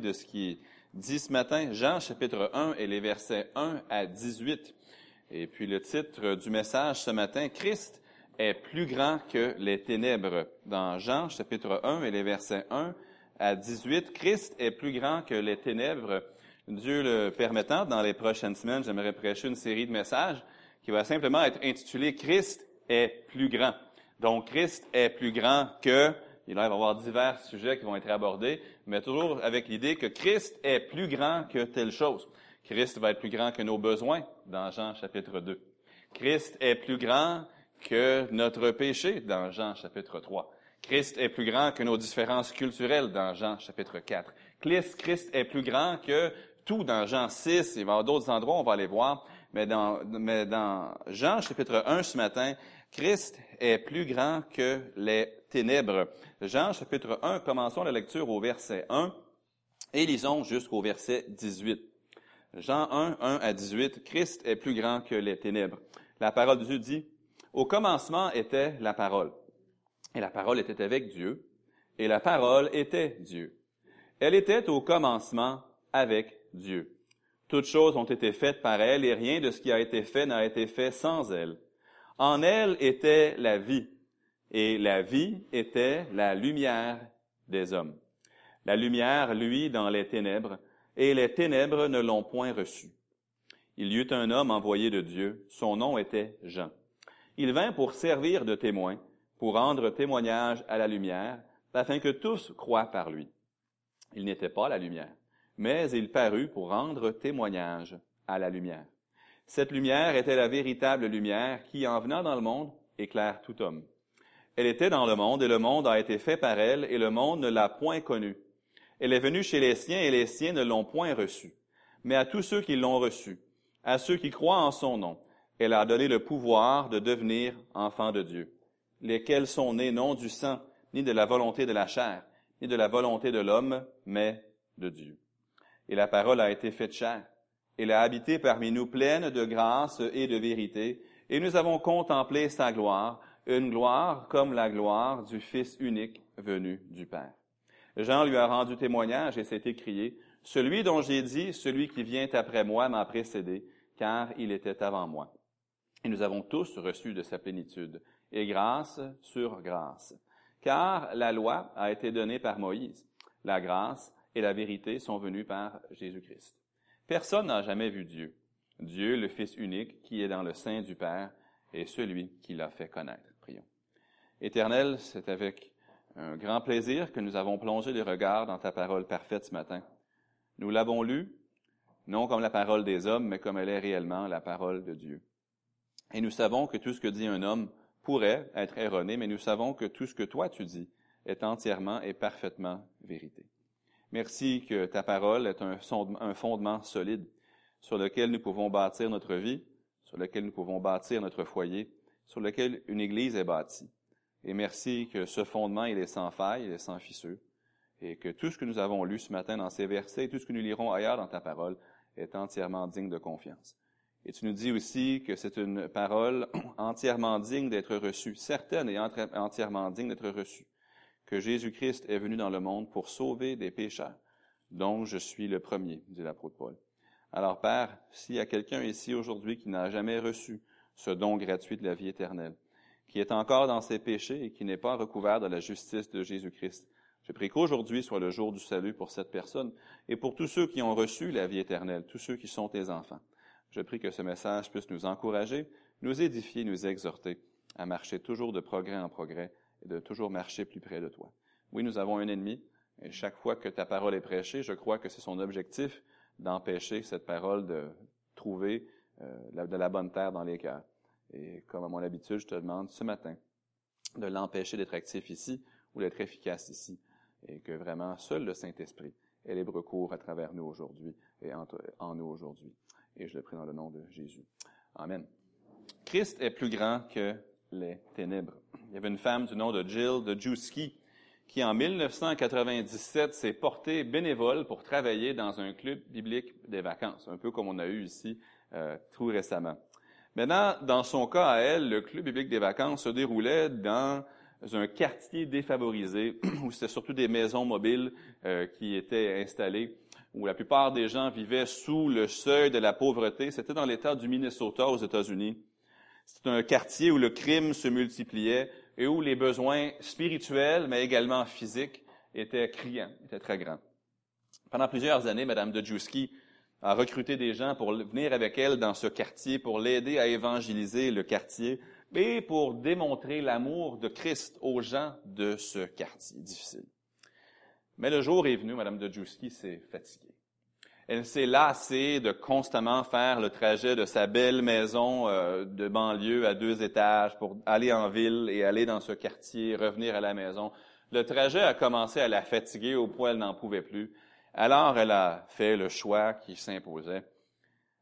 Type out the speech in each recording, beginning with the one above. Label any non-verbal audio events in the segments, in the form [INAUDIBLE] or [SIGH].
de ce qui dit ce matin, Jean chapitre 1 et les versets 1 à 18. Et puis le titre du message ce matin, Christ est plus grand que les ténèbres. Dans Jean chapitre 1 et les versets 1 à 18, Christ est plus grand que les ténèbres. Dieu le permettant, dans les prochaines semaines, j'aimerais prêcher une série de messages qui va simplement être intitulée Christ est plus grand. Donc Christ est plus grand que il va y avoir divers sujets qui vont être abordés, mais toujours avec l'idée que Christ est plus grand que telle chose. Christ va être plus grand que nos besoins, dans Jean chapitre 2. Christ est plus grand que notre péché, dans Jean chapitre 3. Christ est plus grand que nos différences culturelles, dans Jean chapitre 4. Christ est plus grand que tout, dans Jean 6. Il va y avoir d'autres endroits, on va aller voir. Mais dans, mais dans Jean chapitre 1 ce matin, Christ est plus grand que les ténèbres. Jean chapitre 1, commençons la lecture au verset 1 et lisons jusqu'au verset 18. Jean 1, 1 à 18, Christ est plus grand que les ténèbres. La parole de Dieu dit, Au commencement était la parole, et la parole était avec Dieu, et la parole était Dieu. Elle était au commencement avec Dieu. Toutes choses ont été faites par elle, et rien de ce qui a été fait n'a été fait sans elle. En elle était la vie, et la vie était la lumière des hommes. La lumière, lui, dans les ténèbres, et les ténèbres ne l'ont point reçu. Il y eut un homme envoyé de Dieu, son nom était Jean. Il vint pour servir de témoin, pour rendre témoignage à la lumière, afin que tous croient par lui. Il n'était pas la lumière, mais il parut pour rendre témoignage à la lumière. Cette lumière était la véritable lumière qui, en venant dans le monde, éclaire tout homme. Elle était dans le monde, et le monde a été fait par elle, et le monde ne l'a point connue. Elle est venue chez les siens, et les siens ne l'ont point reçue. Mais à tous ceux qui l'ont reçue, à ceux qui croient en son nom, elle a donné le pouvoir de devenir enfants de Dieu, lesquels sont nés non du sang, ni de la volonté de la chair, ni de la volonté de l'homme, mais de Dieu. Et la parole a été faite chair elle a habité parmi nous pleine de grâce et de vérité, et nous avons contemplé sa gloire, une gloire comme la gloire du Fils unique venu du Père. Jean lui a rendu témoignage et s'est écrié, Celui dont j'ai dit, celui qui vient après moi m'a précédé, car il était avant moi. Et nous avons tous reçu de sa plénitude, et grâce sur grâce. Car la loi a été donnée par Moïse, la grâce et la vérité sont venues par Jésus-Christ. Personne n'a jamais vu Dieu. Dieu, le Fils unique, qui est dans le sein du Père, est celui qui l'a fait connaître. Prions. Éternel, c'est avec un grand plaisir que nous avons plongé les regards dans ta parole parfaite ce matin. Nous l'avons lue, non comme la parole des hommes, mais comme elle est réellement la parole de Dieu. Et nous savons que tout ce que dit un homme pourrait être erroné, mais nous savons que tout ce que toi tu dis est entièrement et parfaitement vérité. Merci que ta parole est un, fondement solide sur lequel nous pouvons bâtir notre vie, sur lequel nous pouvons bâtir notre foyer, sur lequel une Église est bâtie. Et merci que ce fondement, il est sans faille, il est sans fissure, et que tout ce que nous avons lu ce matin dans ces versets, et tout ce que nous lirons ailleurs dans ta parole, est entièrement digne de confiance. Et tu nous dis aussi que c'est une parole [CLEARS THROAT] entièrement digne d'être reçue, certaine et entièrement digne d'être reçue que Jésus-Christ est venu dans le monde pour sauver des pécheurs, dont je suis le premier, dit l'apôtre Paul. Alors, Père, s'il y a quelqu'un ici aujourd'hui qui n'a jamais reçu ce don gratuit de la vie éternelle, qui est encore dans ses péchés et qui n'est pas recouvert de la justice de Jésus-Christ, je prie qu'aujourd'hui soit le jour du salut pour cette personne et pour tous ceux qui ont reçu la vie éternelle, tous ceux qui sont tes enfants. Je prie que ce message puisse nous encourager, nous édifier, nous exhorter à marcher toujours de progrès en progrès et de toujours marcher plus près de toi. Oui, nous avons un ennemi, et chaque fois que ta parole est prêchée, je crois que c'est son objectif d'empêcher cette parole de trouver euh, de la bonne terre dans les cœurs. Et comme à mon habitude, je te demande ce matin de l'empêcher d'être actif ici ou d'être efficace ici, et que vraiment seul le Saint-Esprit ait libre cours à travers nous aujourd'hui et en nous aujourd'hui. Et je le prie dans le nom de Jésus. Amen. Christ est plus grand que les ténèbres. Il y avait une femme du nom de Jill de Juski qui, en 1997, s'est portée bénévole pour travailler dans un club biblique des vacances, un peu comme on a eu ici euh, tout récemment. Maintenant, dans son cas à elle, le club biblique des vacances se déroulait dans un quartier défavorisé [CLEARS THROAT] où c'était surtout des maisons mobiles euh, qui étaient installées, où la plupart des gens vivaient sous le seuil de la pauvreté. C'était dans l'État du Minnesota aux États-Unis. C'était un quartier où le crime se multipliait et où les besoins spirituels, mais également physiques, étaient criants, étaient très grands. Pendant plusieurs années, Mme Dejewski a recruté des gens pour venir avec elle dans ce quartier, pour l'aider à évangéliser le quartier, et pour démontrer l'amour de Christ aux gens de ce quartier difficile. Mais le jour est venu, Mme Dejewski s'est fatiguée. Elle s'est lassée de constamment faire le trajet de sa belle maison euh, de banlieue à deux étages pour aller en ville et aller dans ce quartier, revenir à la maison. Le trajet a commencé à la fatiguer au point qu'elle n'en pouvait plus. Alors elle a fait le choix qui s'imposait.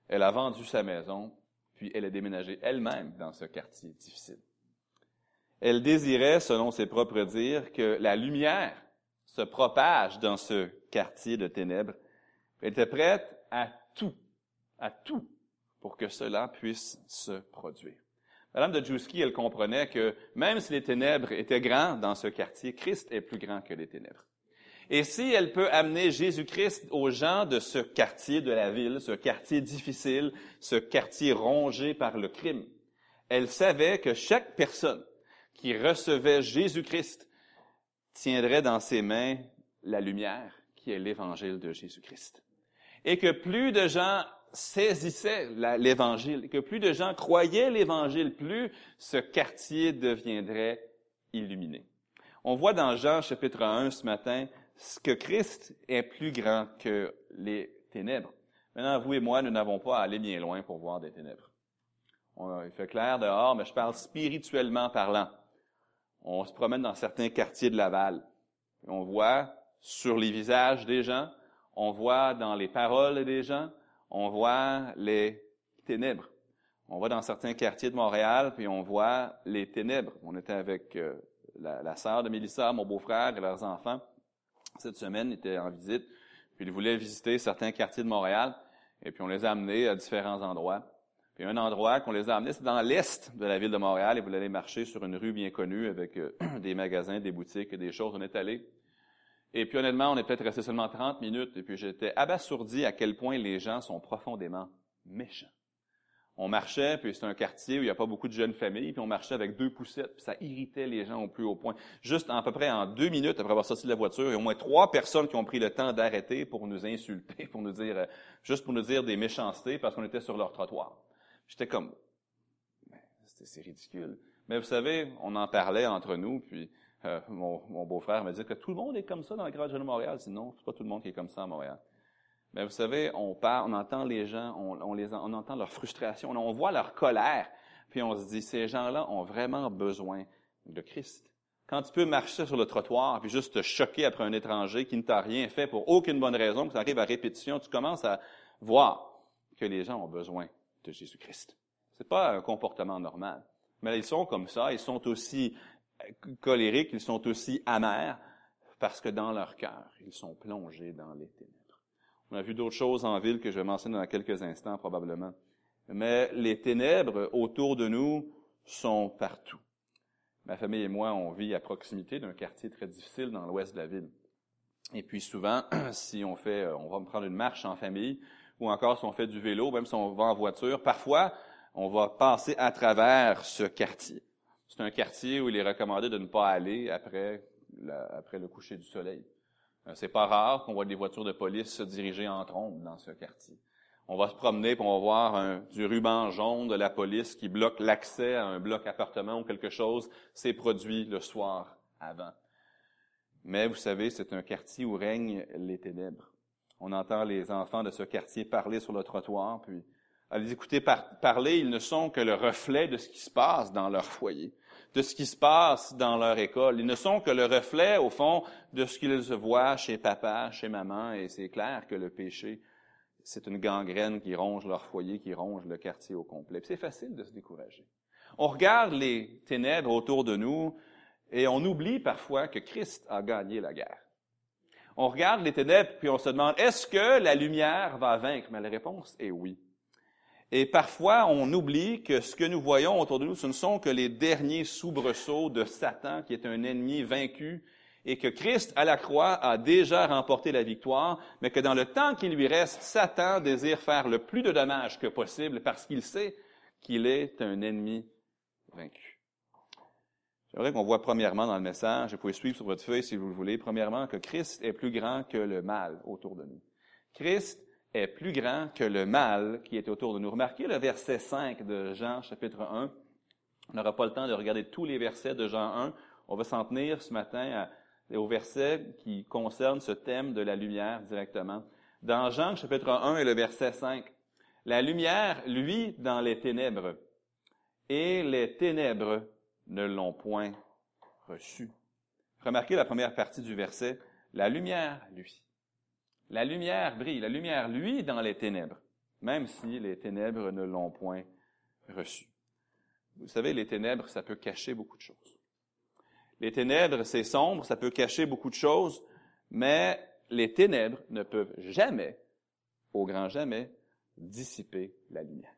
Elle a vendu sa maison, puis elle a déménagé elle-même dans ce quartier difficile. Elle désirait, selon ses propres dires, que la lumière se propage dans ce quartier de ténèbres elle était prête à tout, à tout, pour que cela puisse se produire. Madame de Djouski, elle comprenait que même si les ténèbres étaient grands dans ce quartier, Christ est plus grand que les ténèbres. Et si elle peut amener Jésus-Christ aux gens de ce quartier de la ville, ce quartier difficile, ce quartier rongé par le crime, elle savait que chaque personne qui recevait Jésus-Christ tiendrait dans ses mains la lumière qui est l'évangile de Jésus-Christ et que plus de gens saisissaient l'Évangile, que plus de gens croyaient l'Évangile, plus ce quartier deviendrait illuminé. On voit dans Jean chapitre 1 ce matin que Christ est plus grand que les ténèbres. Maintenant, vous et moi, nous n'avons pas à aller bien loin pour voir des ténèbres. On, il fait clair dehors, mais je parle spirituellement parlant. On se promène dans certains quartiers de Laval. Et on voit sur les visages des gens on voit dans les paroles des gens, on voit les ténèbres. On va dans certains quartiers de Montréal, puis on voit les ténèbres. On était avec euh, la, sœur de Mélissa, mon beau-frère et leurs enfants. Cette semaine, ils étaient en visite, puis ils voulaient visiter certains quartiers de Montréal, et puis on les a amenés à différents endroits. Puis un endroit qu'on les a amenés, c'est dans l'est de la ville de Montréal, et vous allez marcher sur une rue bien connue avec euh, [CLEARS THROAT] des magasins, des boutiques, des choses. On est allé et puis honnêtement, on est peut-être resté seulement 30 minutes, et puis j'étais abasourdi à quel point les gens sont profondément méchants. On marchait, puis c'est un quartier où il n'y a pas beaucoup de jeunes familles, puis on marchait avec deux poussettes, puis ça irritait les gens au plus haut point. Juste à peu près en deux minutes après avoir sorti de la voiture, il y a au moins trois personnes qui ont pris le temps d'arrêter pour nous insulter, pour nous dire, euh, juste pour nous dire des méchancetés parce qu'on était sur leur trottoir. J'étais comme, c'est ridicule. Mais vous savez, on en parlait entre nous, puis euh, mon, beau-frère me dit que tout le monde est comme ça dans la grande de Montréal. Sinon, c'est pas tout le monde qui est comme ça à Montréal. Mais vous savez, on parle, on entend les gens, on, les, on entend leur frustration, on voit leur colère, puis on se dit, ces gens-là ont vraiment besoin de Christ. Quand tu peux marcher sur le trottoir puis juste te choquer après un étranger qui ne t'a rien fait pour aucune bonne raison, que ça arrive à répétition, tu commences à voir que les gens ont besoin de Jésus-Christ. C'est pas un comportement normal. Mais ils sont comme ça, ils sont aussi colériques, ils sont aussi amers parce que dans leur cœur, ils sont plongés dans les ténèbres. On a vu d'autres choses en ville que je vais mentionner dans quelques instants probablement. Mais les ténèbres autour de nous sont partout. Ma famille et moi, on vit à proximité d'un quartier très difficile dans l'ouest de la ville. Et puis souvent, [CLEARS THROAT] si on fait, euh, on va prendre une marche en famille, ou encore si on fait du vélo, même si on va en voiture, parfois, on va passer à travers ce quartier. C'est un quartier où il est recommandé de ne pas aller après, le coucher du soleil. Euh, c'est pas rare qu'on voit des voitures de police se diriger en trombe dans ce quartier. On va se promener pour on va voir du ruban jaune de la police qui bloque l'accès à un bloc appartement ou quelque chose. C'est produit le soir avant. Mais vous savez, c'est un quartier où règnent les ténèbres. On entend les enfants de ce quartier parler sur le trottoir, puis à les écouter parler, ils ne sont que le reflet de ce qui se passe dans leur foyer, de ce qui se passe dans leur école. Ils ne sont que le reflet, au fond, de ce qu'ils voient chez papa, chez maman, et c'est clair que le péché, c'est une gangrène qui ronge leur foyer, qui ronge le quartier au complet. C'est facile de se décourager. On regarde les ténèbres autour de nous et on oublie parfois que Christ a gagné la guerre. On regarde les ténèbres puis on se demande, est-ce que la lumière va vaincre? Mais la réponse est oui. Et parfois, on oublie que ce que nous voyons autour de nous, ce ne sont que les derniers soubresauts de Satan, qui est un ennemi vaincu, et que Christ, à la croix, a déjà remporté la victoire, mais que dans le temps qui lui reste, Satan désire faire le plus de dommages que possible parce qu'il sait qu'il est un ennemi vaincu. J'aimerais qu'on voit premièrement dans le message, vous pouvez suivre sur votre feuille si vous le voulez, premièrement que Christ est plus grand que le mal autour de nous. Christ est plus grand que le mal qui est autour de nous. Remarquez le verset 5 de Jean chapitre 1. On n'aura pas le temps de regarder tous les versets de Jean 1. On va s'en tenir ce matin au verset qui concerne ce thème de la lumière directement. Dans Jean chapitre 1 et le verset 5, la lumière, lui, dans les ténèbres, et les ténèbres ne l'ont point reçu. Remarquez la première partie du verset, la lumière, lui. La lumière brille, la lumière, lui, dans les ténèbres, même si les ténèbres ne l'ont point reçu. Vous savez, les ténèbres, ça peut cacher beaucoup de choses. Les ténèbres, c'est sombre, ça peut cacher beaucoup de choses, mais les ténèbres ne peuvent jamais, au grand jamais, dissiper la lumière.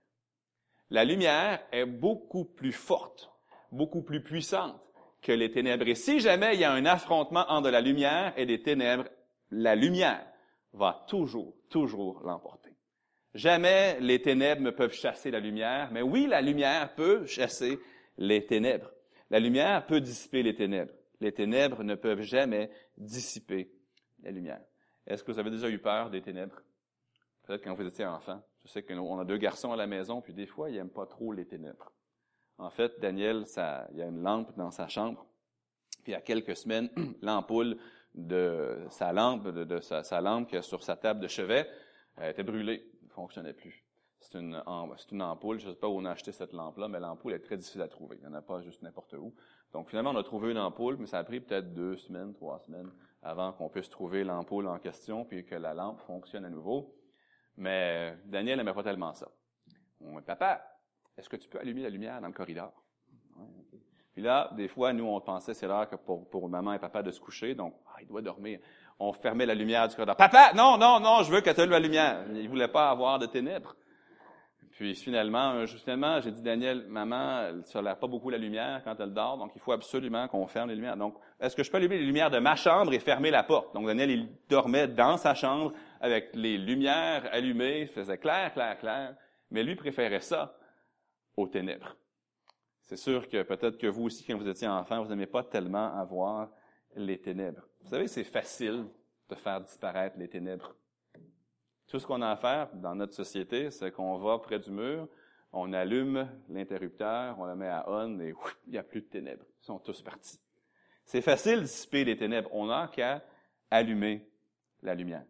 La lumière est beaucoup plus forte, beaucoup plus puissante que les ténèbres. Et si jamais il y a un affrontement entre la lumière et les ténèbres, la lumière va toujours, toujours l'emporter. Jamais les ténèbres ne peuvent chasser la lumière, mais oui, la lumière peut chasser les ténèbres. La lumière peut dissiper les ténèbres. Les ténèbres ne peuvent jamais dissiper la lumière. Est-ce que vous avez déjà eu peur des ténèbres? Peut-être quand vous étiez enfant. Je sais qu'on a deux garçons à la maison, puis des fois, ils n'aiment pas trop les ténèbres. En fait, Daniel, il y a une lampe dans sa chambre. Puis il y a quelques semaines, [CLEARS THROAT] l'ampoule de sa lampe, de, sa, lampe qui est sur sa table de chevet, elle était brûlée, ne fonctionnait plus. C'est une, ampoule, je ne sais pas où on a acheté cette lampe-là, mais l'ampoule est très difficile à trouver. Il n'y en a pas juste n'importe où. Donc finalement, on a trouvé une ampoule, mais ça a pris peut-être deux semaines, trois semaines avant qu'on puisse trouver l'ampoule en question, puis que la lampe fonctionne à nouveau. Mais Daniel n'aimait pas tellement ça. On dit, papa, est-ce que tu peux allumer la lumière dans le corridor? Puis là, des fois, nous, on pensait c'est l'heure pour, pour maman et papa de se coucher, donc il doit dormir. On fermait la lumière du corridor. Papa, non, non, non, je veux que tu allumes la lumière. Il voulait pas avoir de ténèbres. Puis finalement, justement, j'ai dit, Daniel, maman, elle ne pas beaucoup la lumière quand elle dort, donc il faut absolument qu'on ferme les lumières. Donc, est-ce que je peux allumer les lumières de ma chambre et fermer la porte? Donc, Daniel, il dormait dans sa chambre avec les lumières allumées, faisait clair, clair, clair, mais lui préférait ça aux ténèbres. C'est sûr que peut-être que vous aussi, quand vous étiez enfant, vous n'aimez pas tellement avoir les ténèbres. Vous savez, c'est facile de faire disparaître les ténèbres. Tout ce qu'on a à faire dans notre société, c'est qu'on va près du mur, on allume l'interrupteur, on le met à on et il n'y a plus de ténèbres. Ils sont tous partis. C'est facile de dissiper les ténèbres. On n'a qu'à allumer la lumière.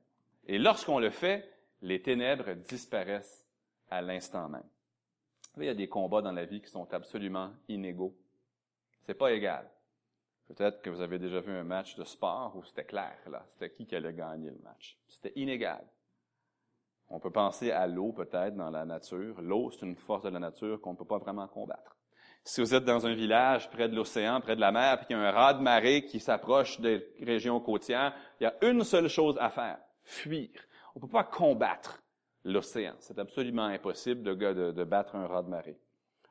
Et lorsqu'on le fait, les ténèbres disparaissent à l'instant même. Il y a des combats dans la vie qui sont absolument inégaux. C'est pas égal. Peut-être que vous avez déjà vu un match de sport où c'était clair, là. C'était qui qui allait gagner le match. C'était inégal. On peut penser à l'eau peut-être dans la nature. L'eau, c'est une force de la nature qu'on ne peut pas vraiment combattre. Si vous êtes dans un village près de l'océan, près de la mer, puis qu'il y a un ras de marée qui s'approche des régions côtières, il y a une seule chose à faire, fuir. On ne peut pas combattre l'océan. C'est absolument impossible de, de battre un ras de marée.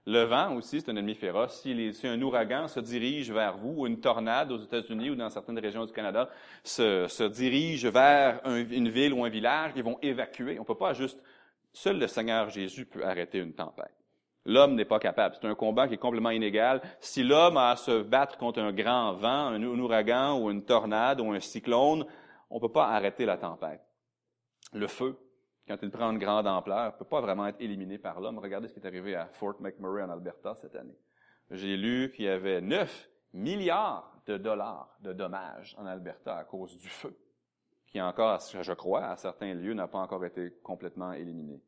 Le vent aussi, c'est un ennemi féroce. Si, un ouragan se dirige vers vous, ou une tornade aux États-Unis ou dans certaines régions du Canada se, dirige vers une ville ou un village, ils vont évacuer. On ne peut pas juste... Seul le Seigneur Jésus peut arrêter une tempête. L'homme n'est pas capable. C'est un combat qui est complètement inégal. Si l'homme a à se battre contre un grand vent, un ouragan ou une tornade ou un cyclone, on ne peut pas arrêter la tempête. Le feu, quand il prend une grande ampleur, ne peut pas vraiment être éliminé par l'homme. Regardez ce qui est arrivé à Fort McMurray en Alberta cette année. J'ai lu qu'il y avait 9 milliards de dollars de dommages en Alberta à cause du feu, qui encore, je crois, à certains lieux, n'a pas encore été complètement éliminé.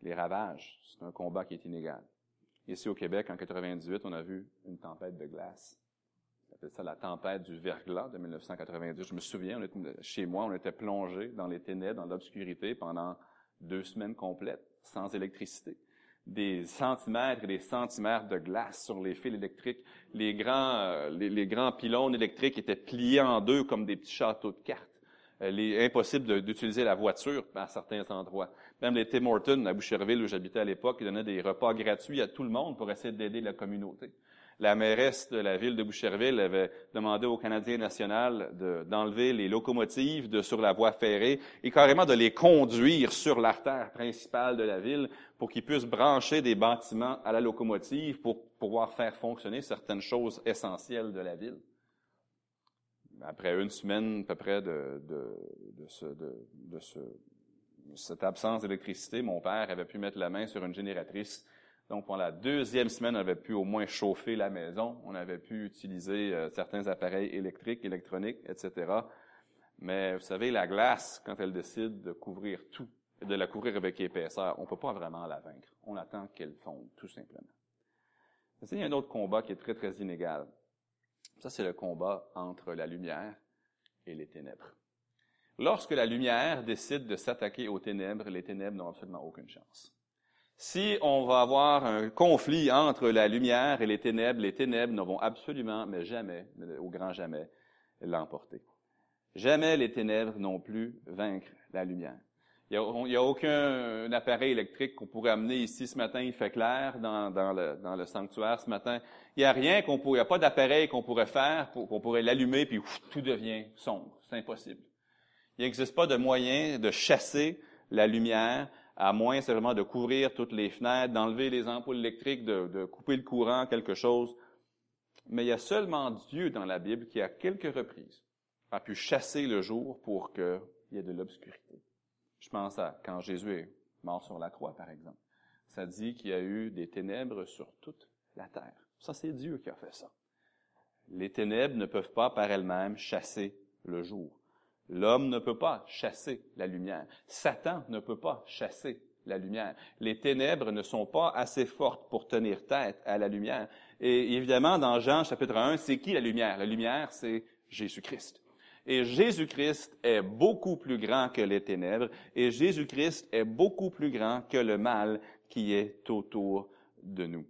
Les ravages, c'est un combat qui est inégal. Ici au Québec, en 98, on a vu une tempête de glace c'est ça la tempête du verglas de 1990. Je me souviens, chez moi, on était plongé dans les ténèbres, dans l'obscurité pendant deux semaines complètes, sans électricité. Des centimètres et des centimètres de glace sur les fils électriques. Les grands, euh, les, grands pylônes électriques étaient pliés en deux comme des petits châteaux de cartes. Est impossible d'utiliser la voiture à certains endroits. Même les Tim Hortons à Boucherville, où j'habitais à l'époque, ils donnaient des repas gratuits à tout le monde pour essayer d'aider la communauté. La mairesse de la ville de Boucherville avait demandé au Canadien national d'enlever les locomotives de, sur la voie ferrée et carrément de les conduire sur l'artère principale de la ville pour qu'ils puissent brancher des bâtiments à la locomotive pour pouvoir faire fonctionner certaines choses essentielles de la ville après une semaine à peu près de, de, de, ce, de ce, cette absence d'électricité, mon père avait pu mettre la main sur une génératrice. Donc, pendant la deuxième semaine, on avait pu au moins chauffer la maison. On avait pu utiliser euh, certains appareils électriques, électroniques, etc. Mais vous savez, la glace, quand elle décide de couvrir tout, de la couvrir avec épaisseur, on ne peut pas vraiment la vaincre. On attend qu'elle fonde, tout simplement. il y a un autre combat qui est très, très inégal. Ça, c'est le combat entre la lumière et les ténèbres. Lorsque la lumière décide de s'attaquer aux ténèbres, les ténèbres n'ont absolument aucune chance. Si on va avoir un conflit entre la lumière et les ténèbres, les ténèbres ne vont absolument, mais jamais, au grand jamais, l'emporter. Jamais les ténèbres n'ont plus vaincre la lumière. Il n'y a, aucun appareil électrique qu'on pourrait amener ici ce matin. Il fait clair dans, le, sanctuaire ce matin. Il n'y a rien qu'on pourrait, il n'y a pas d'appareil qu'on pourrait faire, qu'on pourrait l'allumer, puis tout devient sombre. C'est impossible. Il n'existe pas de moyen de chasser la lumière, à moins seulement de couvrir toutes les fenêtres, d'enlever les ampoules électriques, de, de couper le courant, quelque chose. Mais il y a seulement Dieu dans la Bible qui, à quelques reprises, a pu chasser le jour pour qu'il y ait de l'obscurité. Je pense à quand Jésus est mort sur la croix, par exemple. Ça dit qu'il y a eu des ténèbres sur toute la terre. Ça, c'est Dieu qui a fait ça. Les ténèbres ne peuvent pas par elles-mêmes chasser le jour. L'homme ne peut pas chasser la lumière. Satan ne peut pas chasser la lumière. Les ténèbres ne sont pas assez fortes pour tenir tête à la lumière. Et évidemment, dans Jean chapitre 1, c'est qui la lumière? La lumière, c'est Jésus-Christ. Et Jésus-Christ est beaucoup plus grand que les ténèbres, et Jésus-Christ est beaucoup plus grand que le mal qui est autour de nous.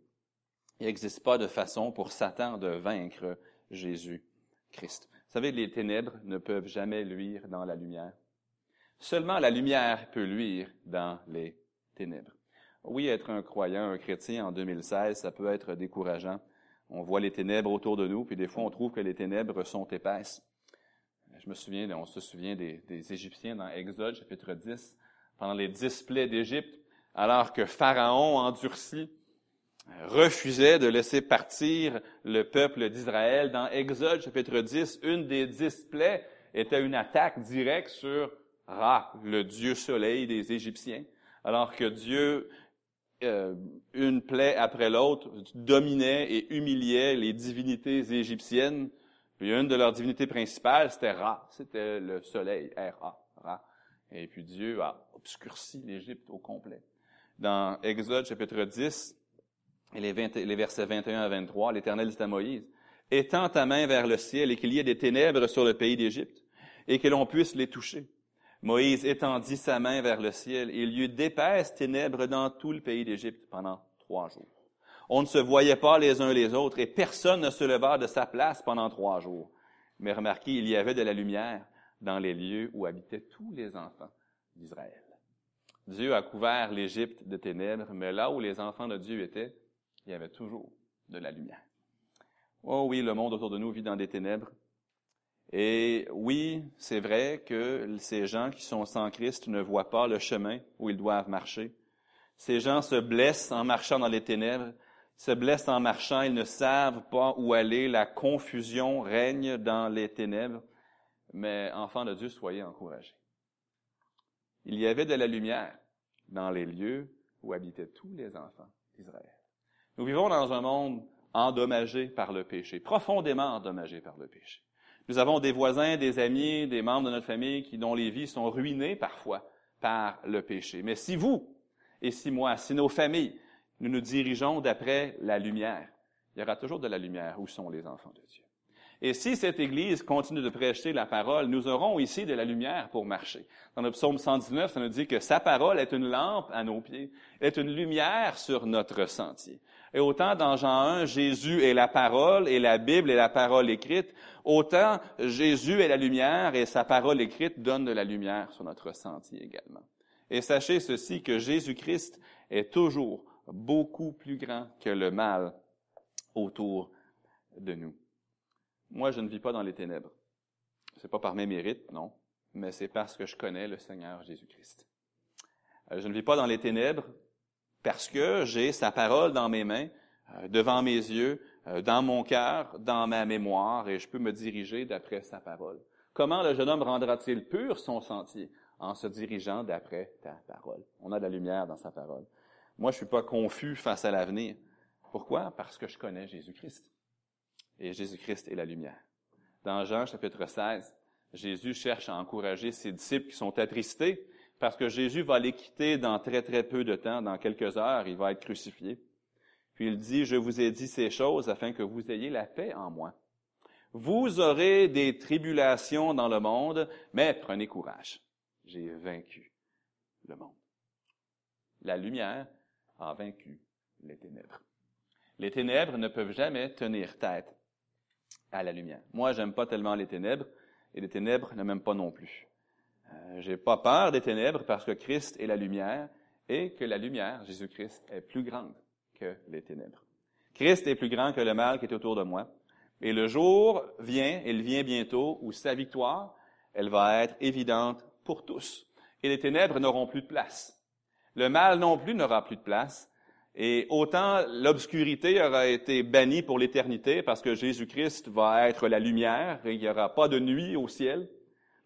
Il n'existe pas de façon pour Satan de vaincre Jésus-Christ. Savez, les ténèbres ne peuvent jamais luire dans la lumière. Seulement la lumière peut luire dans les ténèbres. Oui, être un croyant, un chrétien en 2016, ça peut être décourageant. On voit les ténèbres autour de nous, puis des fois on trouve que les ténèbres sont épaisses je me souviens, on se souvient des, Égyptiens dans Exode, chapitre 10, pendant les dix plaies d'Égypte, alors que Pharaon endurci refusait de laisser partir le peuple d'Israël. Dans Exode, chapitre 10, une des dix plaies était une attaque directe sur Ra, le dieu soleil des Égyptiens, alors que Dieu, euh, une plaie après l'autre, dominait et humiliait les divinités égyptiennes puis une de leurs divinités principales, c'était Ra, c'était le soleil, R-A, Ra. Et puis Dieu a obscurci l'Égypte au complet. Dans Exode chapitre 10, et les, les versets 21 à 23, l'Éternel dit à Moïse, Étends ta main vers le ciel et qu'il y ait des ténèbres sur le pays d'Égypte, et que l'on puisse les toucher. Moïse étendit sa main vers le ciel, et il y eut d'épaisses ténèbres dans tout le pays d'Égypte pendant trois jours. On ne se voyait pas les uns les autres et personne ne se leva de sa place pendant trois jours. Mais remarquez, il y avait de la lumière dans les lieux où habitaient tous les enfants d'Israël. Dieu a couvert l'Égypte de ténèbres, mais là où les enfants de Dieu étaient, il y avait toujours de la lumière. Oh oui, le monde autour de nous vit dans des ténèbres. Et oui, c'est vrai que ces gens qui sont sans Christ ne voient pas le chemin où ils doivent marcher. Ces gens se blessent en marchant dans les ténèbres se blessent en marchant, ils ne savent pas où aller, la confusion règne dans les ténèbres. Mais enfants de Dieu, soyez encouragés. Il y avait de la lumière dans les lieux où habitaient tous les enfants d'Israël. Nous vivons dans un monde endommagé par le péché, profondément endommagé par le péché. Nous avons des voisins, des amis, des membres de notre famille qui, dont les vies sont ruinées parfois par le péché. Mais si vous, et si moi, si nos familles, nous nous dirigeons d'après la lumière. Il y aura toujours de la lumière où sont les enfants de Dieu? Et si cette Église continue de prêcher la parole, nous aurons ici de la lumière pour marcher. Dans le psaume 119, ça nous dit que sa parole est une lampe à nos pieds, est une lumière sur notre sentier. Et autant dans Jean 1, Jésus est la parole et la Bible est la parole écrite, autant Jésus est la lumière et sa parole écrite donne de la lumière sur notre sentier également. Et sachez ceci, que Jésus-Christ est toujours beaucoup plus grand que le mal autour de nous. Moi, je ne vis pas dans les ténèbres. C'est pas par mes mérites, non, mais c'est parce que je connais le Seigneur Jésus-Christ. Euh, je ne vis pas dans les ténèbres parce que j'ai sa parole dans mes mains, euh, devant mes yeux, euh, dans mon cœur, dans ma mémoire, et je peux me diriger d'après sa parole. Comment le jeune homme rendra-t-il pur son sentier? En se dirigeant d'après ta parole? On a de la lumière dans sa parole. Moi, je suis pas confus face à l'avenir. Pourquoi? Parce que je connais Jésus-Christ et Jésus-Christ est la lumière. Dans Jean chapitre 16, Jésus cherche à encourager ses disciples qui sont attristés parce que Jésus va les quitter dans très très peu de temps, dans quelques heures, il va être crucifié. Puis il dit, je vous ai dit ces choses afin que vous ayez la paix en moi. Vous aurez des tribulations dans le monde, mais prenez courage. J'ai vaincu le monde. La lumière a vaincu les ténèbres. Les ténèbres ne peuvent jamais tenir tête à la lumière. Moi, j'aime pas tellement les ténèbres, et les ténèbres ne m'aiment pas non plus. Euh, j'ai pas peur des ténèbres parce que Christ est la lumière et que la lumière, Jésus-Christ, est plus grande que les ténèbres. Christ est plus grand que le mal qui est autour de moi. Et le jour vient, il vient bientôt, où sa victoire, elle va être évidente pour tous. Et les ténèbres n'auront plus de place. Le mal non plus n'aura plus de place. Et autant l'obscurité aura été bannie pour l'éternité parce que Jésus-Christ va être la lumière et il n'y aura pas de nuit au ciel.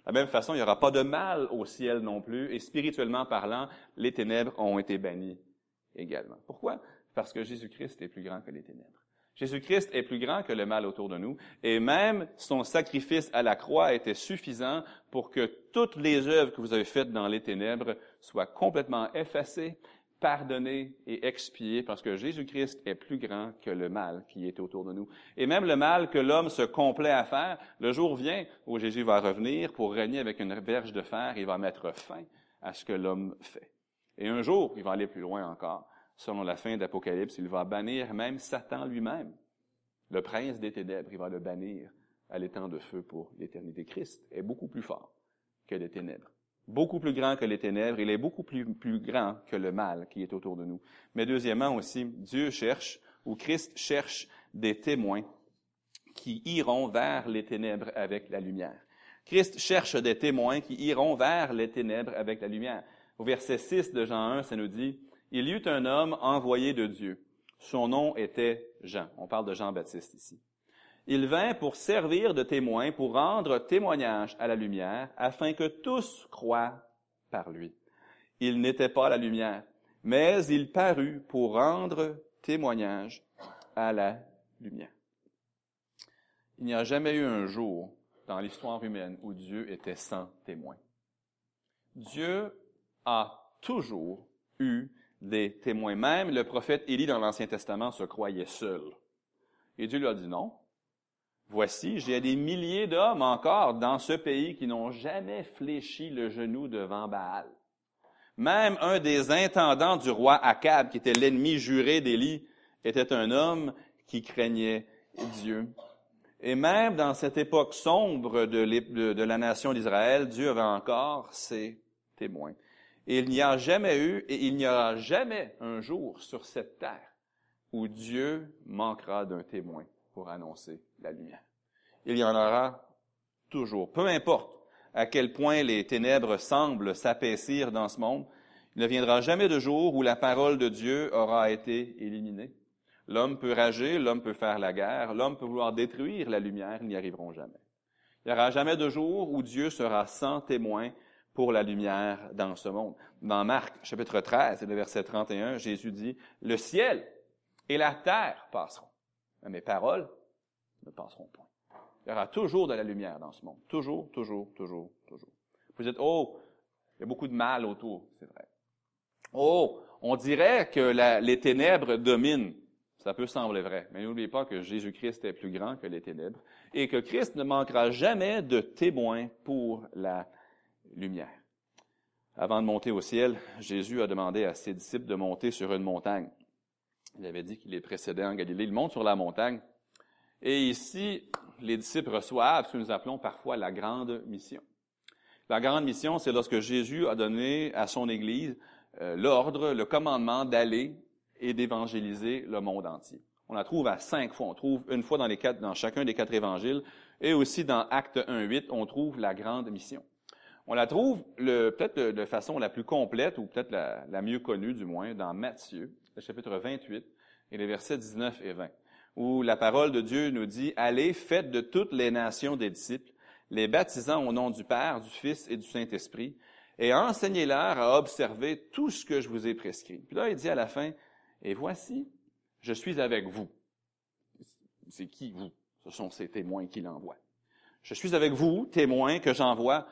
De la même façon, il n'y aura pas de mal au ciel non plus. Et spirituellement parlant, les ténèbres ont été bannies également. Pourquoi? Parce que Jésus-Christ est plus grand que les ténèbres. Jésus-Christ est plus grand que le mal autour de nous, et même son sacrifice à la croix était suffisant pour que toutes les œuvres que vous avez faites dans les ténèbres soient complètement effacées pardonner et expier parce que Jésus-Christ est plus grand que le mal qui est autour de nous. Et même le mal que l'homme se complaît à faire, le jour vient où Jésus va revenir pour régner avec une verge de fer et va mettre fin à ce que l'homme fait. Et un jour, il va aller plus loin encore. Selon la fin d'Apocalypse, il va bannir même Satan lui-même. Le prince des ténèbres, il va le bannir à l'étang de feu pour l'éternité. Christ est beaucoup plus fort que les ténèbres beaucoup plus grand que les ténèbres, il est beaucoup plus, grand que le mal qui est autour de nous. Mais deuxièmement aussi, Dieu cherche, ou Christ cherche des témoins qui iront vers les ténèbres avec la lumière. Christ cherche des témoins qui iront vers les ténèbres avec la lumière. Au verset 6 de Jean 1, ça nous dit, Il y eut un homme envoyé de Dieu. Son nom était Jean. On parle de Jean-Baptiste ici. Il vint pour servir de témoin, pour rendre témoignage à la lumière, afin que tous croient par lui. Il n'était pas la lumière, mais il parut pour rendre témoignage à la lumière. Il n'y a jamais eu un jour dans l'histoire humaine où Dieu était sans témoin. Dieu a toujours eu des témoins. Même le prophète Élie dans l'Ancien Testament se croyait seul. Et Dieu lui a dit non, Voici, j'ai des milliers d'hommes encore dans ce pays qui n'ont jamais fléchi le genou devant Baal. Même un des intendants du roi Akab, qui était l'ennemi juré d'Élie, était un homme qui craignait Dieu. Et même dans cette époque sombre de, la nation d'Israël, Dieu avait encore ses témoins. Et il n'y a jamais eu, et il n'y aura jamais un jour sur cette terre où Dieu manquera d'un témoin pour annoncer la lumière. Il y en aura toujours. Peu importe à quel point les ténèbres semblent s'apaisir dans ce monde, il ne viendra jamais de jour où la parole de Dieu aura été éliminée. L'homme peut rager, l'homme peut faire la guerre, l'homme peut vouloir détruire la lumière, ils n'y arriveront jamais. Il n'y aura jamais de jour où Dieu sera sans témoin pour la lumière dans ce monde. Dans Marc chapitre 13 et le verset 31, Jésus dit, Le ciel et la terre passeront, mes paroles ne passeront point. Il y aura toujours de la lumière dans ce monde. Toujours, toujours, toujours, toujours. Vous dites, oh, il y a beaucoup de mal autour, c'est vrai. Oh, on dirait que les ténèbres dominent. Ça peut sembler vrai, mais n'oubliez pas que Jésus-Christ est plus grand que les ténèbres et que Christ ne manquera jamais de témoins pour la lumière. Avant de monter au ciel, Jésus a demandé à ses disciples de monter sur une montagne. Il avait dit qu'il les précédait en Galilée. Il monte sur la montagne. Et ici, les disciples reçoivent ce que nous appelons parfois la grande mission. La grande mission, c'est lorsque Jésus a donné à son Église euh, l'ordre, le commandement d'aller et d'évangéliser le monde entier. On la trouve à cinq fois. On trouve une fois dans, chacun des quatre évangiles et aussi dans Acte 1.8, on trouve la grande mission. On la trouve peut-être de, façon la plus complète, ou peut-être la, mieux connue du moins, dans Matthieu, le chapitre 28, et les versets 19 et 20, où la parole de Dieu nous dit, Allez, faites de toutes les nations des disciples, les baptisant au nom du Père, du Fils et du Saint-Esprit, et enseignez-leur à observer tout ce que je vous ai prescrit. Puis là, il dit à la fin, Et voici, je suis avec vous. C'est qui vous? Ce sont ces témoins qui l'envoient. Je suis avec vous, témoins que j'envoie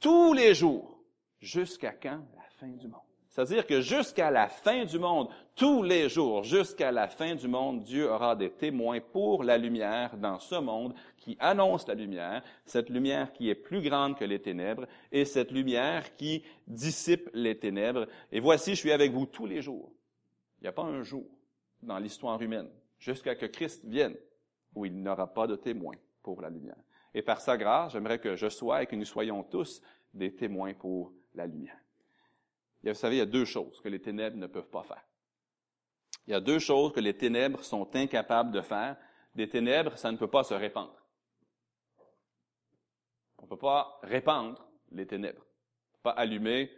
tous les jours, jusqu'à quand? La fin du monde. C'est-à-dire que jusqu'à la fin du monde, tous les jours, jusqu'à la fin du monde, Dieu aura des témoins pour la lumière dans ce monde qui annonce la lumière, cette lumière qui est plus grande que les ténèbres et cette lumière qui dissipe les ténèbres. Et voici, je suis avec vous tous les jours. Il n'y a pas un jour dans l'histoire humaine jusqu'à que Christ vienne où il n'aura pas de témoins pour la lumière. Et par sa grâce, j'aimerais que je sois et que nous soyons tous des témoins pour la lumière. vous savez, il y a deux choses que les ténèbres ne peuvent pas faire. Il y a deux choses que les ténèbres sont incapables de faire. Des ténèbres, ça ne peut pas se répandre. On ne peut pas répandre les ténèbres. On peut pas allumer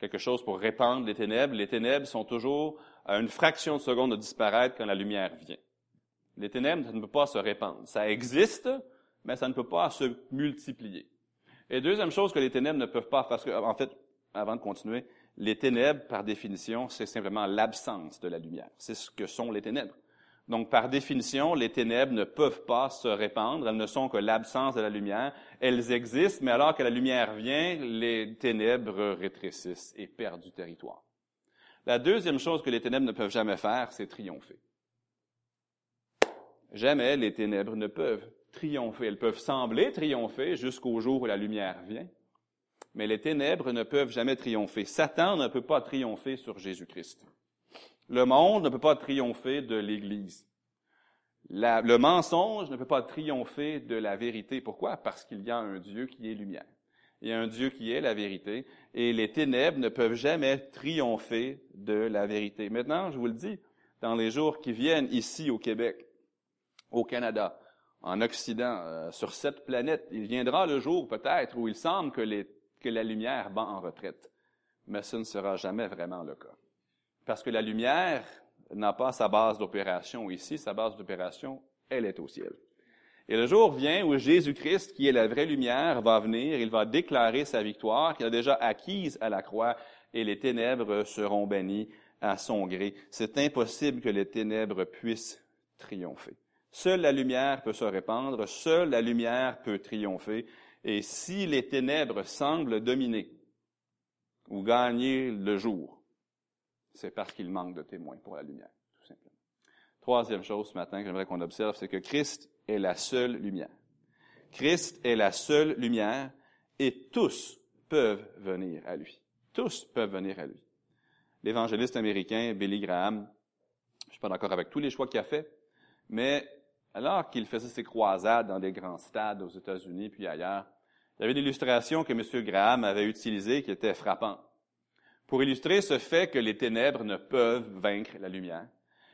quelque chose pour répandre les ténèbres. Les ténèbres sont toujours à une fraction de seconde de disparaître quand la lumière vient. Les ténèbres, ça ne peut pas se répandre. Ça existe, mais ça ne peut pas se multiplier. Et deuxième chose que les ténèbres ne peuvent pas, parce que, en fait, avant de continuer, les ténèbres, par définition, c'est simplement l'absence de la lumière. C'est ce que sont les ténèbres. Donc, par définition, les ténèbres ne peuvent pas se répandre. Elles ne sont que l'absence de la lumière. Elles existent, mais alors que la lumière vient, les ténèbres rétrécissent et perdent du territoire. La deuxième chose que les ténèbres ne peuvent jamais faire, c'est triompher. Jamais les ténèbres ne peuvent triompher. Elles peuvent sembler triompher jusqu'au jour où la lumière vient, mais les ténèbres ne peuvent jamais triompher. Satan ne peut pas triompher sur Jésus-Christ. Le monde ne peut pas triompher de l'Église. le mensonge ne peut pas triompher de la vérité. Pourquoi? Parce qu'il y a un Dieu qui est lumière. Il y a un Dieu qui est la vérité, et les ténèbres ne peuvent jamais triompher de la vérité. Maintenant, je vous le dis, dans les jours qui viennent ici au Québec, au Canada, en Occident, euh, sur cette planète. Il viendra le jour peut-être où il semble que, les, que la lumière bat en retraite. Mais ce ne sera jamais vraiment le cas. Parce que la lumière n'a pas sa base d'opération ici, sa base d'opération, elle est au ciel. Et le jour vient où Jésus-Christ, qui est la vraie lumière, va venir, il va déclarer sa victoire qu'il a déjà acquise à la croix, et les ténèbres seront bannies à son gré. C'est impossible que les ténèbres puissent triompher. Seule la lumière peut se répandre, seule la lumière peut triompher. Et si les ténèbres semblent dominer ou gagner le jour, c'est parce qu'il manque de témoins pour la lumière, tout simplement. Troisième chose ce matin que j'aimerais qu'on observe, c'est que Christ est la seule lumière. Christ est la seule lumière et tous peuvent venir à lui. Tous peuvent venir à lui. L'évangéliste américain Billy Graham, je ne suis pas d'accord avec tous les choix qu'il a faits, mais alors qu'il faisait ses croisades dans des grands stades aux États-Unis puis ailleurs, il y avait une illustration que M. Graham avait utilisée qui était frappante. Pour illustrer ce fait que les ténèbres ne peuvent vaincre la lumière,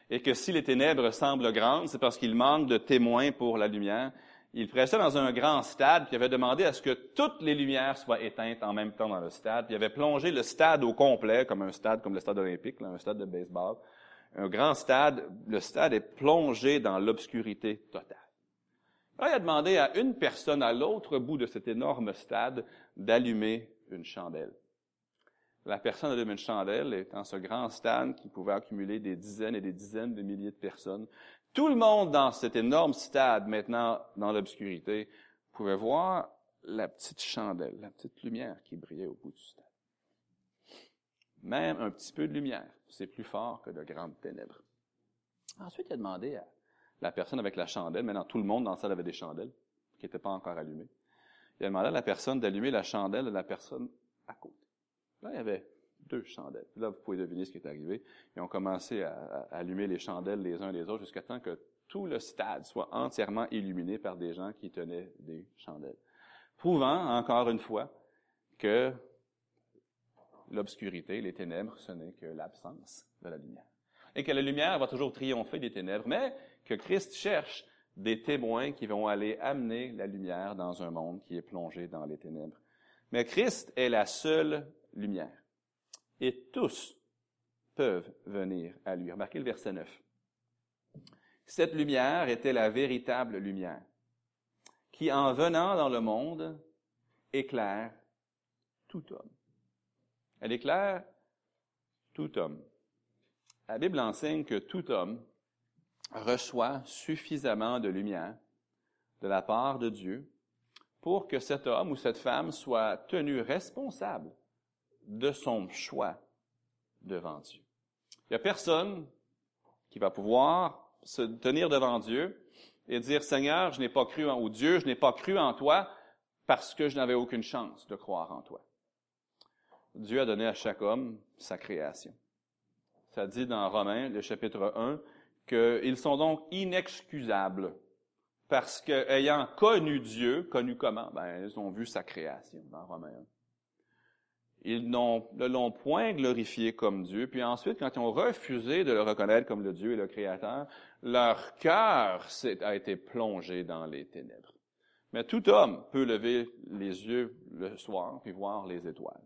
et que si les ténèbres semblent grandes, c'est parce qu'il manque de témoins pour la lumière. Il pressait dans un grand stade, puis avait demandé à ce que toutes les lumières soient éteintes en même temps dans le stade, puis il avait plongé le stade au complet, comme un stade comme le stade olympique, un stade de baseball, un grand stade, le stade est plongé dans l'obscurité totale. Il a demandé à une personne à l'autre bout de cet énorme stade d'allumer une chandelle? La personne allume une chandelle et dans ce grand stade qui pouvait accumuler des dizaines et des dizaines de milliers de personnes. Tout le monde dans cet énorme stade, maintenant dans l'obscurité, pouvait voir la petite chandelle, la petite lumière qui brillait au bout du stade. Même un petit peu de lumière, c'est plus fort que de grandes ténèbres. Ensuite, il a demandé à la personne avec la chandelle, maintenant tout le monde dans la salle avait des chandelles qui n'étaient pas encore allumées. Il a demandé à la personne d'allumer la chandelle de la personne à côté. Là, il y avait deux chandelles. Là, vous pouvez deviner ce qui est arrivé. Ils ont commencé à, allumer les chandelles les uns les autres jusqu'à temps que tout le stade soit entièrement illuminé par des gens qui tenaient des chandelles. Prouvant, encore une fois, que l'obscurité, les ténèbres, ce n'est que l'absence de la lumière. Et que la lumière va toujours triompher des ténèbres, mais que Christ cherche des témoins qui vont aller amener la lumière dans un monde qui est plongé dans les ténèbres. Mais Christ est la seule lumière. Et tous peuvent venir à lui. Remarquez le verset 9. Cette lumière était la véritable lumière, qui en venant dans le monde éclaire tout homme. Elle éclaire tout homme. La Bible enseigne que tout homme reçoit suffisamment de lumière de la part de Dieu pour que cet homme ou cette femme soit tenu responsable de son choix devant Dieu. Il n'y a personne qui va pouvoir se tenir devant Dieu et dire, Seigneur, je n'ai pas cru en, Dieu, je n'ai pas cru en toi parce que je n'avais aucune chance de croire en toi. Dieu a donné à chaque homme sa création. Ça dit dans Romains, le chapitre 1, qu'ils sont donc inexcusables parce qu'ayant connu Dieu, connu comment? Ben, ils ont vu sa création dans Romains 1. Ils ne l'ont point glorifié comme Dieu. Puis ensuite, quand ils ont refusé de le reconnaître comme le Dieu et le Créateur, leur cœur a été plongé dans les ténèbres. Mais tout homme peut lever les yeux le soir puis voir les étoiles.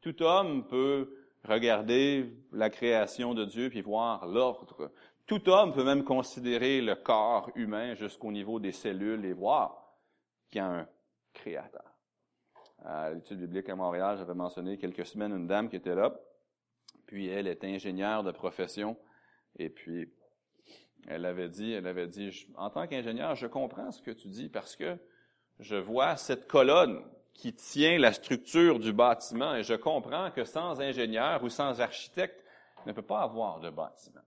Tout homme peut regarder la création de Dieu puis voir l'ordre tout homme peut même considérer le corps humain jusqu'au niveau des cellules et voir qu'il y a un créateur. À l'étude biblique à Montréal, j'avais mentionné quelques semaines une dame qui était là, puis elle est ingénieure de profession, et puis elle avait dit, elle avait dit, en tant qu'ingénieur, je comprends ce que tu dis parce que je vois cette colonne qui tient la structure du bâtiment et je comprends que sans ingénieur ou sans architecte, il ne peut pas avoir de bâtiment.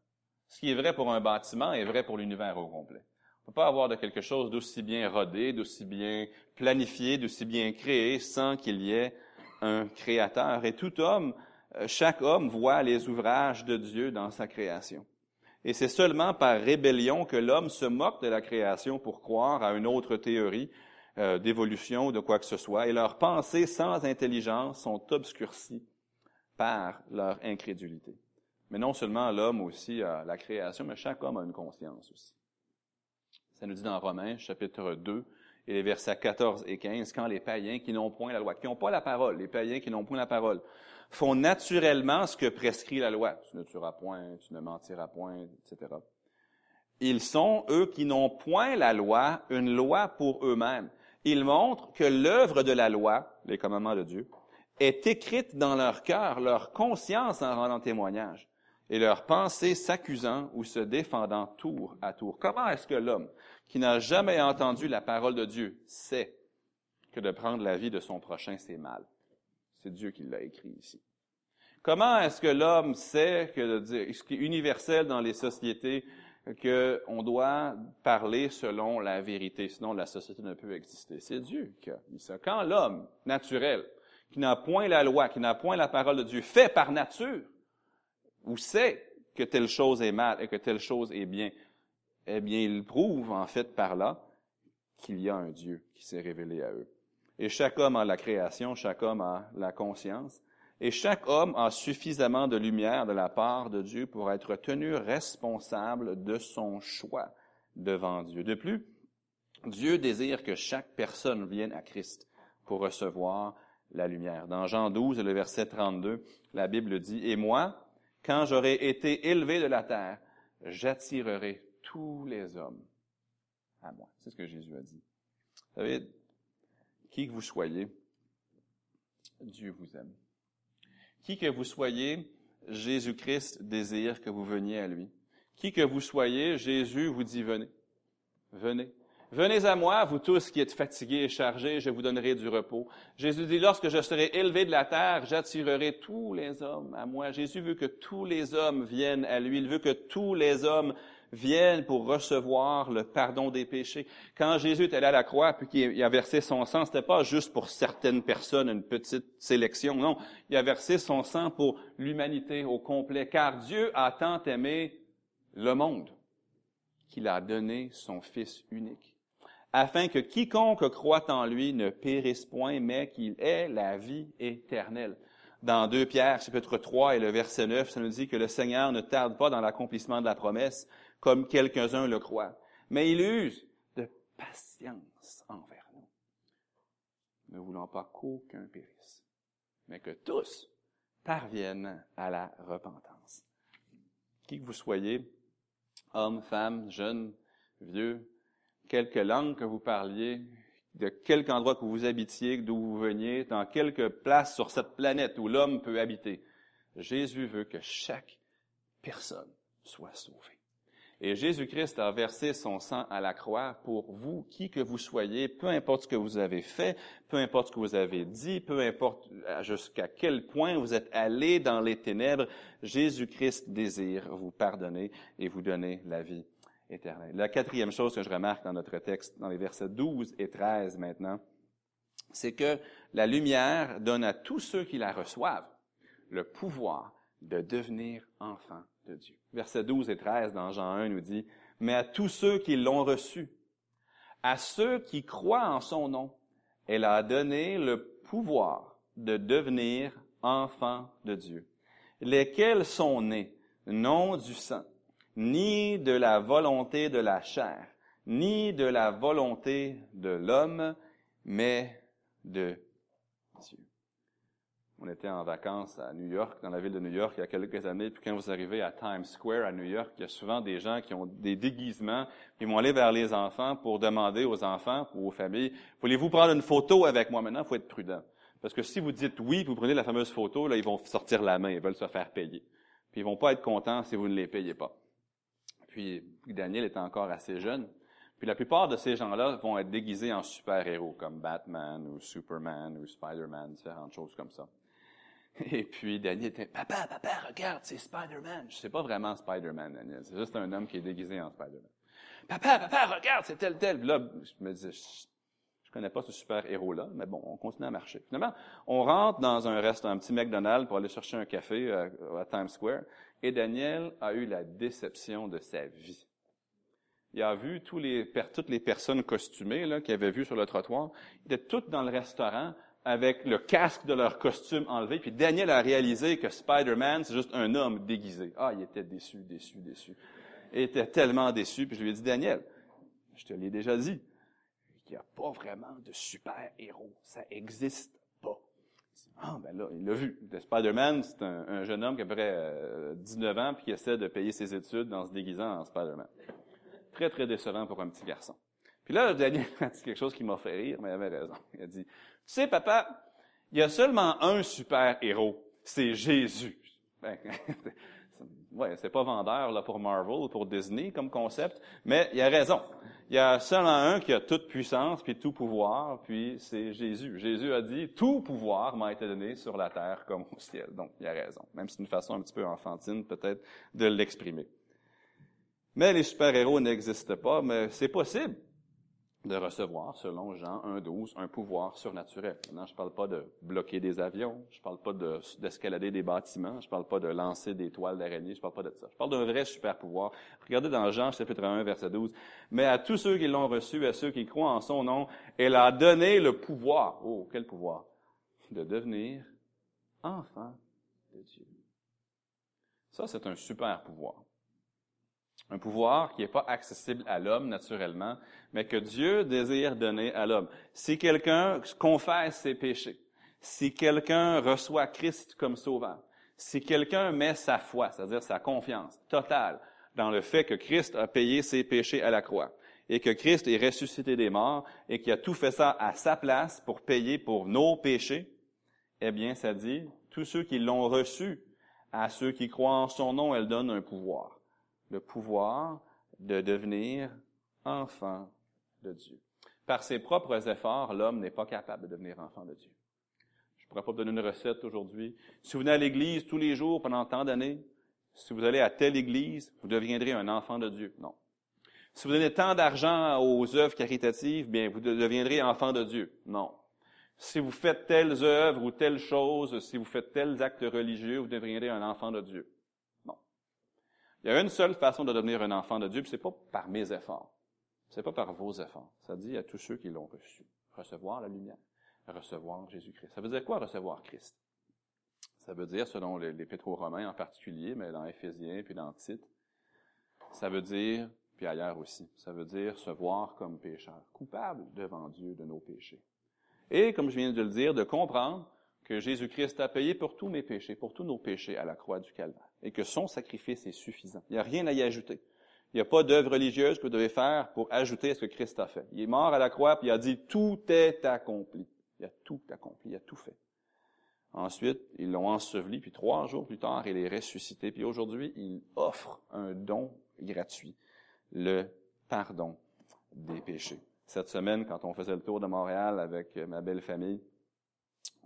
Ce qui est vrai pour un bâtiment est vrai pour l'univers au complet. On ne peut pas avoir de quelque chose d'aussi bien rodé, d'aussi bien planifié, d'aussi bien créé sans qu'il y ait un créateur. Et tout homme, euh, chaque homme voit les ouvrages de Dieu dans sa création. Et c'est seulement par rébellion que l'homme se moque de la création pour croire à une autre théorie euh, d'évolution ou de quoi que ce soit. Et leurs pensées sans intelligence sont obscurcies par leur incrédulité. Mais non seulement l'homme aussi a la création, mais chaque homme a une conscience aussi. Ça nous dit dans Romains, chapitre 2, et les versets 14 et 15, quand les païens qui n'ont point la loi, qui n'ont pas la parole, les païens qui n'ont point la parole, font naturellement ce que prescrit la loi. Tu ne tueras point, tu ne mentiras point, etc. Ils sont, eux qui n'ont point la loi, une loi pour eux-mêmes. Ils montrent que l'œuvre de la loi, les commandements de Dieu, est écrite dans leur cœur, leur conscience en rendant témoignage et leurs pensées s'accusant ou se défendant tour à tour. Comment est-ce que l'homme, qui n'a jamais entendu la parole de Dieu, sait que de prendre la vie de son prochain, c'est mal? C'est Dieu qui l'a écrit ici. Comment est-ce que l'homme sait que de dire, ce qui est universel dans les sociétés, qu'on doit parler selon la vérité, sinon la société ne peut exister? C'est Dieu qui a dit ça. Quand l'homme naturel, qui n'a point la loi, qui n'a point la parole de Dieu, fait par nature, ou sait que telle chose est mal et que telle chose est bien, eh bien, il prouve en fait par là qu'il y a un Dieu qui s'est révélé à eux. Et chaque homme a la création, chaque homme a la conscience, et chaque homme a suffisamment de lumière de la part de Dieu pour être tenu responsable de son choix devant Dieu. De plus, Dieu désire que chaque personne vienne à Christ pour recevoir la lumière. Dans Jean 12, le verset 32, la Bible dit, Et moi, quand j'aurai été élevé de la terre, j'attirerai tous les hommes à moi. C'est ce que Jésus a dit. Vous savez, qui que vous soyez, Dieu vous aime. Qui que vous soyez, Jésus-Christ désire que vous veniez à lui. Qui que vous soyez, Jésus vous dit venez. Venez. Venez à moi, vous tous qui êtes fatigués et chargés, je vous donnerai du repos. Jésus dit, lorsque je serai élevé de la terre, j'attirerai tous les hommes à moi. Jésus veut que tous les hommes viennent à lui. Il veut que tous les hommes viennent pour recevoir le pardon des péchés. Quand Jésus est allé à la croix puis qu'il a versé son sang, c'était pas juste pour certaines personnes, une petite sélection. Non, il a versé son sang pour l'humanité au complet. Car Dieu a tant aimé le monde qu'il a donné son Fils unique afin que quiconque croit en lui ne périsse point, mais qu'il ait la vie éternelle. Dans 2 Pierre, chapitre 3 et le verset 9, ça nous dit que le Seigneur ne tarde pas dans l'accomplissement de la promesse, comme quelques-uns le croient, mais il use de patience envers nous, ne voulant pas qu'aucun périsse, mais que tous parviennent à la repentance. Qui que vous soyez, homme, femme, jeune, vieux, quelque langue que vous parliez, de quelque endroit que vous habitiez, d'où vous veniez, dans quelque place sur cette planète où l'homme peut habiter. Jésus veut que chaque personne soit sauvée. Et Jésus-Christ a versé son sang à la croix pour vous, qui que vous soyez, peu importe ce que vous avez fait, peu importe ce que vous avez dit, peu importe jusqu'à quel point vous êtes allé dans les ténèbres, Jésus-Christ désire vous pardonner et vous donner la vie la quatrième chose que je remarque dans notre texte, dans les versets 12 et 13 maintenant, c'est que la lumière donne à tous ceux qui la reçoivent le pouvoir de devenir enfants de Dieu. Versets 12 et 13 dans Jean 1 nous dit, mais à tous ceux qui l'ont reçu, à ceux qui croient en son nom, elle a donné le pouvoir de devenir enfants de Dieu, lesquels sont nés? Non du sang, ni de la volonté de la chair, ni de la volonté de l'homme, mais de Dieu. On était en vacances à New York, dans la ville de New York, il y a quelques années, puis quand vous arrivez à Times Square à New York, il y a souvent des gens qui ont des déguisements, ils vont aller vers les enfants pour demander aux enfants ou aux familles, voulez-vous prendre une photo avec moi maintenant? Il faut être prudent. Parce que si vous dites oui, vous prenez la fameuse photo, là, ils vont sortir la main, ils veulent se faire payer. Puis ils vont pas être contents si vous ne les payez pas. Puis Daniel est encore assez jeune. Puis la plupart de ces gens-là vont être déguisés en super-héros, comme Batman ou Superman ou Spider-Man, différentes choses comme ça. [LAUGHS] Et puis Daniel était, papa, papa, regarde, c'est Spider-Man. Je sais pas vraiment Spider-Man, Daniel. C'est juste un homme qui est déguisé en Spider-Man. Papa, papa, regarde, c'est tel, tel. Là, je me disais, connais pas ce super-héros-là, mais bon, on continue à marcher. Finalement, on rentre dans un restaurant, un petit McDonald's pour aller chercher un café à, euh, à Times Square. Et Daniel a eu la déception de sa vie. Il a vu toutes les personnes costumées qu'il avait vues sur le trottoir. Ils étaient toutes dans le restaurant avec le casque de leur costume enlevé. Puis Daniel a réalisé que Spider-Man, c'est juste un homme déguisé. Ah, il était déçu, déçu, déçu. Il était tellement déçu. Puis je lui ai dit, Daniel, je te l'ai déjà dit, il n'y a pas vraiment de super-héros. Ça existe ah, ben là, il l'a vu. Spider-Man, c'est un, jeune homme qui a à peu près 19 ans puis qui essaie de payer ses études en se déguisant en Spider-Man. Très, très décevant pour un petit garçon. Puis là, Daniel a dit quelque chose qui m'a fait rire, mais il avait raison. Il a dit, tu sais, papa, il y a seulement un super-héros. C'est Jésus. Ben, [LAUGHS] ouais, c'est pas vendeur là pour Marvel ou pour Disney comme concept, mais il a raison. Il y a seulement un qui a toute puissance puis tout pouvoir, puis c'est Jésus. Jésus a dit tout pouvoir m'a été donné sur la terre comme au ciel. Donc il a raison, même si c'est une façon un petit peu enfantine peut-être de l'exprimer. Mais les super-héros n'existent pas, mais c'est possible de recevoir, selon Jean 1.12, un pouvoir surnaturel. Maintenant, je ne parle pas de bloquer des avions, je ne parle pas d'escalader des bâtiments, je ne parle pas de lancer des toiles d'araignée, je ne parle pas de ça. Je parle d'un vrai super pouvoir. Regardez dans Jean chapitre 1, verset 12. Mais à tous ceux qui l'ont reçu, à ceux qui croient en son nom, elle a donné le pouvoir. Oh, quel pouvoir? De devenir enfant de Dieu. Ça, c'est un super pouvoir. Un pouvoir qui n'est pas accessible à l'homme naturellement, mais que Dieu désire donner à l'homme. Si quelqu'un confesse ses péchés, si quelqu'un reçoit Christ comme sauveur, si quelqu'un met sa foi, c'est-à-dire sa confiance totale dans le fait que Christ a payé ses péchés à la croix, et que Christ est ressuscité des morts, et qu'il a tout fait ça à sa place pour payer pour nos péchés, eh bien, ça dit, tous ceux qui l'ont reçu, à ceux qui croient en son nom, elle donne un pouvoir le pouvoir de devenir enfant de Dieu. Par ses propres efforts, l'homme n'est pas capable de devenir enfant de Dieu. Je ne pourrais pas vous donner une recette aujourd'hui. Si vous venez à l'Église tous les jours pendant tant d'années, Si vous allez à telle église, vous deviendrez un enfant de Dieu. Non. Si vous donnez tant d'argent aux œuvres caritatives, bien, vous deviendrez enfant de Dieu. Non. Si vous faites telles œuvres ou telles choses, si vous faites tels actes religieux, vous deviendrez un enfant de Dieu. Il y a une seule façon de devenir un enfant de Dieu, puis c'est pas par mes efforts. C'est pas par vos efforts. Ça dit à tous ceux qui l'ont reçu. Recevoir la lumière. Recevoir Jésus-Christ. Ça veut dire quoi recevoir Christ? Ça veut dire, selon l'Épître aux Romains en particulier, mais dans Éphésiens puis dans Tite, ça veut dire, puis ailleurs aussi, ça veut dire se voir comme pécheur, coupable devant Dieu de nos péchés. Et, comme je viens de le dire, de comprendre que Jésus-Christ a payé pour tous mes péchés, pour tous nos péchés à la croix du Calvaire, et que son sacrifice est suffisant. Il n'y a rien à y ajouter. Il n'y a pas d'œuvre religieuse que vous devez faire pour ajouter à ce que Christ a fait. Il est mort à la croix, puis il a dit, tout est accompli. Il a tout accompli, il a tout fait. Ensuite, ils l'ont enseveli, puis trois jours plus tard, il est ressuscité. Puis aujourd'hui, il offre un don gratuit, le pardon des péchés. Cette semaine, quand on faisait le tour de Montréal avec ma belle famille,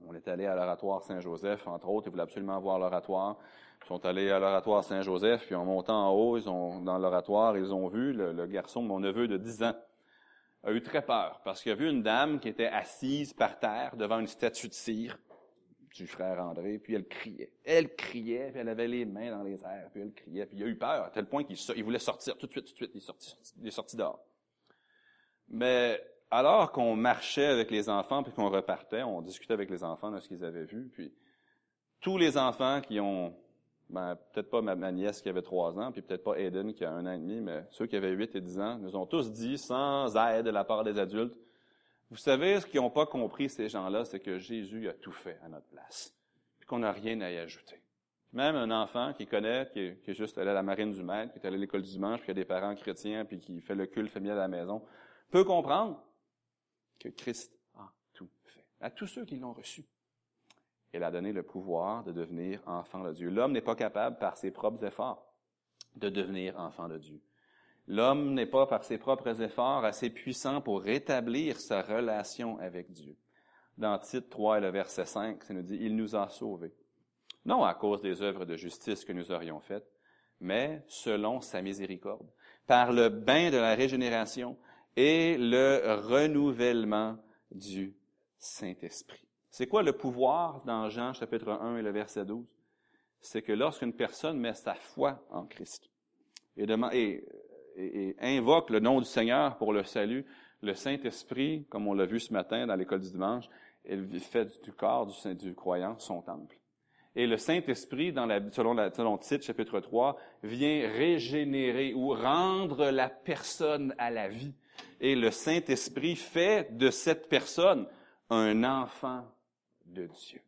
on est allé à l'oratoire Saint-Joseph, entre autres, ils voulaient absolument voir l'oratoire. Ils sont allés à l'oratoire Saint-Joseph, puis en montant en haut, ils ont, dans l'oratoire, ils ont vu le, garçon, mon neveu de 10 ans, a eu très peur, parce qu'il a vu une dame qui était assise par terre devant une statue de cire du frère André, puis elle criait. Elle criait, puis elle avait les mains dans les airs, puis elle criait, puis il a eu peur, à tel point qu'il voulait sortir tout de suite, tout de suite, il est sorti, il est sorti dehors. Mais alors qu'on marchait avec les enfants, puis qu'on repartait, on discutait avec les enfants de ce qu'ils avaient vu, puis tous les enfants qui ont, ben, peut-être pas ma, nièce qui avait trois ans, puis peut-être pas Aiden qui a un an et demi, mais ceux qui avaient huit et dix ans, nous ont tous dit, sans aide de la part des adultes, vous savez, ce qu'ils n'ont pas compris, ces gens-là, c'est que Jésus a tout fait à notre place, puis qu'on n'a rien à y ajouter. Même un enfant qui connaît, qui est, juste allé à la marine du maître, qui est allé à l'école du dimanche, puis qui a des parents chrétiens, puis qui fait le culte familial à la maison, peut comprendre que Christ a tout fait. À tous ceux qui l'ont reçu. Il a donné le pouvoir de devenir enfant de Dieu. L'homme n'est pas capable, par ses propres efforts, de devenir enfant de Dieu. L'homme n'est pas, par ses propres efforts, assez puissant pour rétablir sa relation avec Dieu. Dans Tite 3 et le verset 5, ça nous dit, Il nous a sauvés. Non à cause des œuvres de justice que nous aurions faites, mais selon sa miséricorde, par le bain de la régénération et le renouvellement du Saint-Esprit. C'est quoi le pouvoir dans Jean chapitre 1 et le verset 12? C'est que lorsqu'une personne met sa foi en Christ et, invoque le nom du Seigneur pour le salut, le Saint-Esprit, comme on l'a vu ce matin dans l'école du dimanche, il fait du corps du, du croyant son temple. Et le Saint-Esprit, selon, la, selon titre, chapitre 3, vient régénérer ou rendre la personne à la vie. Et le Saint-Esprit fait de cette personne un enfant de Dieu.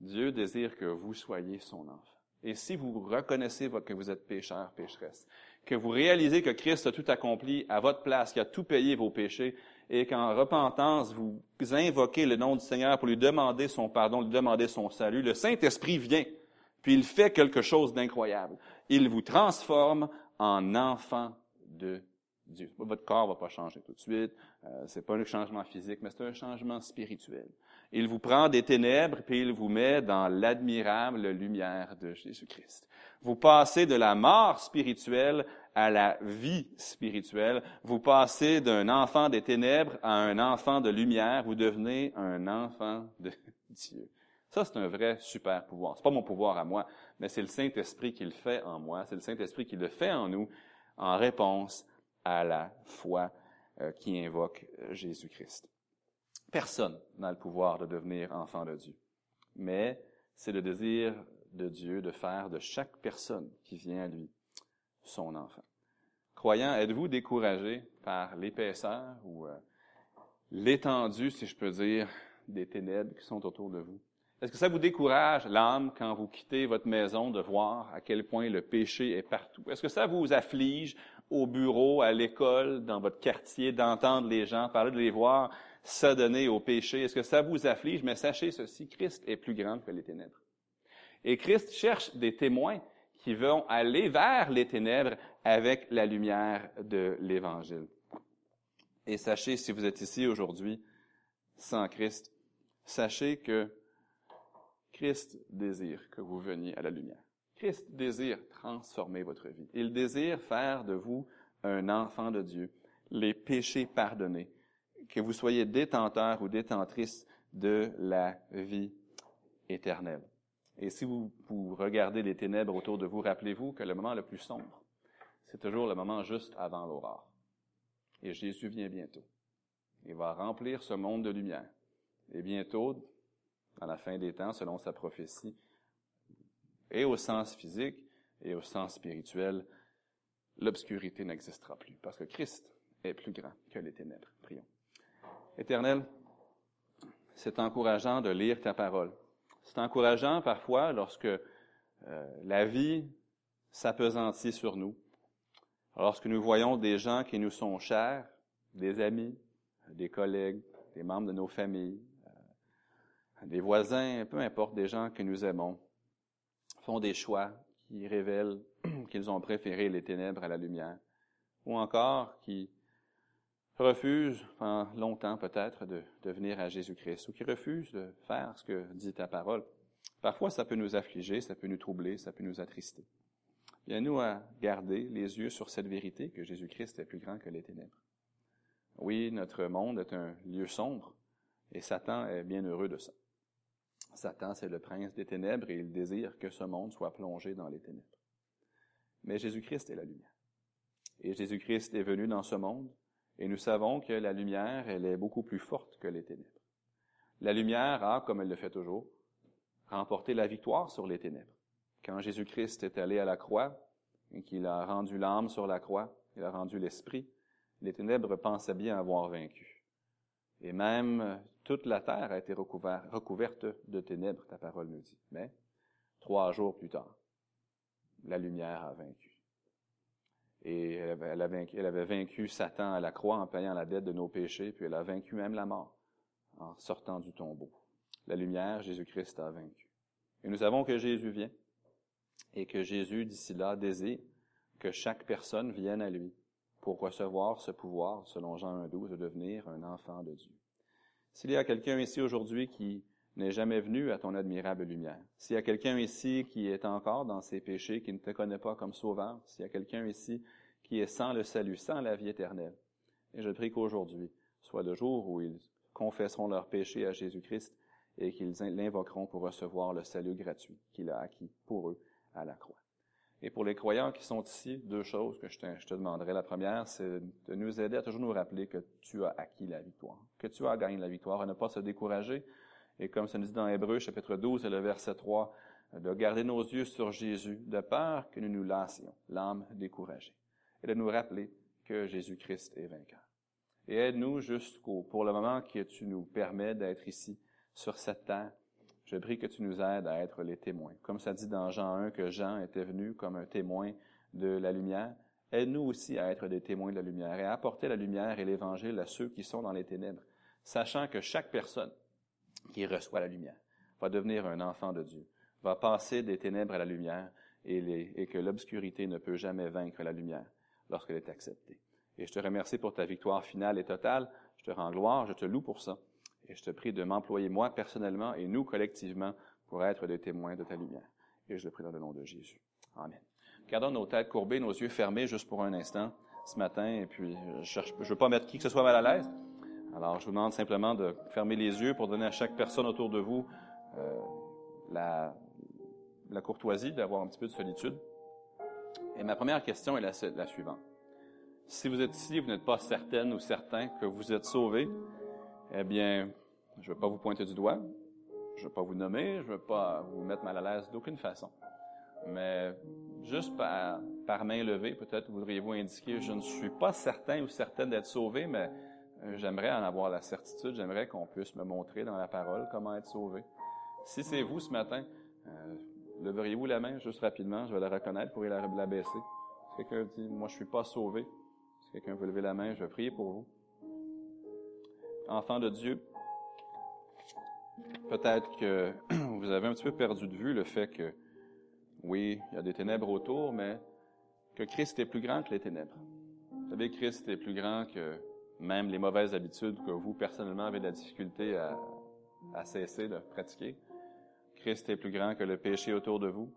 Dieu désire que vous soyez son enfant. Et si vous reconnaissez que vous êtes pécheur, pécheresse, que vous réalisez que Christ a tout accompli à votre place, qu'il a tout payé vos péchés, et qu'en repentance, vous invoquez le nom du Seigneur pour lui demander son pardon, lui demander son salut, le Saint-Esprit vient, puis il fait quelque chose d'incroyable. Il vous transforme en enfant de Dieu. Votre corps va pas changer tout de suite, euh, c'est pas un changement physique, mais c'est un changement spirituel. Il vous prend des ténèbres, puis il vous met dans l'admirable lumière de Jésus-Christ. Vous passez de la mort spirituelle à la vie spirituelle. Vous passez d'un enfant des ténèbres à un enfant de lumière. Vous devenez un enfant de [LAUGHS] Dieu. Ça, c'est un vrai super pouvoir. C'est pas mon pouvoir à moi, mais c'est le Saint-Esprit qui le fait en moi. C'est le Saint-Esprit qui le fait en nous en réponse à la foi euh, qui invoque Jésus-Christ. Personne n'a le pouvoir de devenir enfant de Dieu, mais c'est le désir de Dieu de faire de chaque personne qui vient à lui son enfant. Croyant, êtes-vous découragé par l'épaisseur ou euh, l'étendue, si je peux dire, des ténèbres qui sont autour de vous? Est-ce que ça vous décourage, l'âme, quand vous quittez votre maison, de voir à quel point le péché est partout? Est-ce que ça vous afflige au bureau, à l'école, dans votre quartier, d'entendre les gens parler, de les voir s'adonner au péché? Est-ce que ça vous afflige? Mais sachez ceci, Christ est plus grand que les ténèbres. Et Christ cherche des témoins qui vont aller vers les ténèbres avec la lumière de l'Évangile. Et sachez, si vous êtes ici aujourd'hui sans Christ, sachez que Christ désire que vous veniez à la lumière. Christ désire transformer votre vie. Il désire faire de vous un enfant de Dieu, les péchés pardonnés, que vous soyez détenteur ou détentrice de la vie éternelle. Et si vous, vous regardez les ténèbres autour de vous, rappelez-vous que le moment le plus sombre, c'est toujours le moment juste avant l'aurore. Et Jésus vient bientôt. Il va remplir ce monde de lumière. Et bientôt, dans la fin des temps, selon sa prophétie, et au sens physique et au sens spirituel, l'obscurité n'existera plus, parce que Christ est plus grand que les ténèbres. Prions. Éternel, c'est encourageant de lire ta parole. C'est encourageant parfois lorsque euh, la vie s'apesantit sur nous, lorsque nous voyons des gens qui nous sont chers, des amis, des collègues, des membres de nos familles, euh, des voisins, peu importe, des gens que nous aimons, font des choix qui révèlent [CLEARS THROAT] qu'ils ont préféré les ténèbres à la lumière, ou encore qui refusent pendant longtemps peut-être de, venir à Jésus-Christ, ou qui refusent de faire ce que dit ta parole. Parfois, ça peut nous affliger, ça peut nous troubler, ça peut nous attrister. Bien, nous à garder les yeux sur cette vérité que Jésus-Christ est plus grand que les ténèbres. Oui, notre monde est un lieu sombre, et Satan est bien heureux de ça. Satan, c'est le prince des ténèbres et il désire que ce monde soit plongé dans les ténèbres. Mais Jésus-Christ est la lumière. Et Jésus-Christ est venu dans ce monde et nous savons que la lumière, elle est beaucoup plus forte que les ténèbres. La lumière a, comme elle le fait toujours, remporté la victoire sur les ténèbres. Quand Jésus-Christ est allé à la croix et qu'il a rendu l'âme sur la croix, il a rendu l'esprit, les ténèbres pensaient bien avoir vaincu. Et même toute la terre a été recouverte de ténèbres, ta parole nous dit. Mais trois jours plus tard, la lumière a vaincu. Et elle avait, vaincu, Satan à la croix en payant la dette de nos péchés, puis elle a vaincu même la mort en sortant du tombeau. La lumière, Jésus-Christ a vaincu. Et nous savons que Jésus vient et que Jésus, d'ici là, désire que chaque personne vienne à lui pour recevoir ce pouvoir, selon Jean 1.12, de devenir un enfant de Dieu. S'il y a quelqu'un ici aujourd'hui qui n'est jamais venu à ton admirable lumière, s'il y a quelqu'un ici qui est encore dans ses péchés, qui ne te connaît pas comme sauveur, s'il y a quelqu'un ici qui est sans le salut, sans la vie éternelle, et je prie qu'aujourd'hui soit le jour où ils confesseront leurs péchés à Jésus-Christ et qu'ils l'invoqueront pour recevoir le salut gratuit qu'il a acquis pour eux à la croix. Et pour les croyants qui sont ici, deux choses que je te, je te demanderai. La première, c'est de nous aider à toujours nous rappeler que tu as acquis la victoire, que tu as gagné la victoire, à ne pas se décourager. Et comme ça nous dit dans Hébreu, chapitre 12 et le verset 3, de garder nos yeux sur Jésus, de peur que nous nous lassions, l'âme découragée, et de nous rappeler que Jésus-Christ est vainqueur. Et aide-nous jusqu'au, pour le moment que tu nous permets d'être ici, sur cette terre, je prie que tu nous aides à être les témoins. Comme ça dit dans Jean 1 que Jean était venu comme un témoin de la lumière, aide-nous aussi à être des témoins de la lumière et à apporter la lumière et l'évangile à ceux qui sont dans les ténèbres, sachant que chaque personne qui reçoit la lumière va devenir un enfant de Dieu, va passer des ténèbres à la lumière et, que l'obscurité ne peut jamais vaincre la lumière lorsqu'elle est acceptée. Et je te remercie pour ta victoire finale et totale. Je te rends gloire, je te loue pour ça. Et je te prie de m'employer moi personnellement et nous collectivement pour être des témoins de ta lumière. Et je le prie dans le nom de Jésus. Amen. Gardons nos têtes courbées, nos yeux fermés juste pour un instant ce matin. Et puis, je ne veux pas mettre qui que ce soit mal à l'aise. Alors, je vous demande simplement de fermer les yeux pour donner à chaque personne autour de vous euh, la, courtoisie d'avoir un petit peu de solitude. Et ma première question est la, suivante. Si vous êtes ici, vous n'êtes pas certaine ou certain que vous êtes sauvé, eh bien, je ne veux pas vous pointer du doigt, je ne veux pas vous nommer, je ne veux pas vous mettre mal à l'aise d'aucune façon. Mais juste par, par main levée, peut-être voudriez-vous indiquer, je ne suis pas certain ou certaine d'être sauvé, mais j'aimerais en avoir la certitude, j'aimerais qu'on puisse me montrer dans la parole comment être sauvé. Si c'est vous ce matin, euh, leveriez-vous la main juste rapidement, je vais la reconnaître, pour la, la baisser. Si quelqu'un dit, moi je suis pas sauvé, si quelqu'un veut lever la main, je vais prier pour vous enfants de Dieu, peut-être que [CLEARS THROAT] vous avez un petit peu perdu de vue le fait que, oui, il y a des ténèbres autour, mais que Christ est plus grand que les ténèbres. Vous savez, Christ est plus grand que même les mauvaises habitudes que vous, personnellement, avez de la difficulté à, cesser de pratiquer. Christ est plus grand que le péché autour de vous.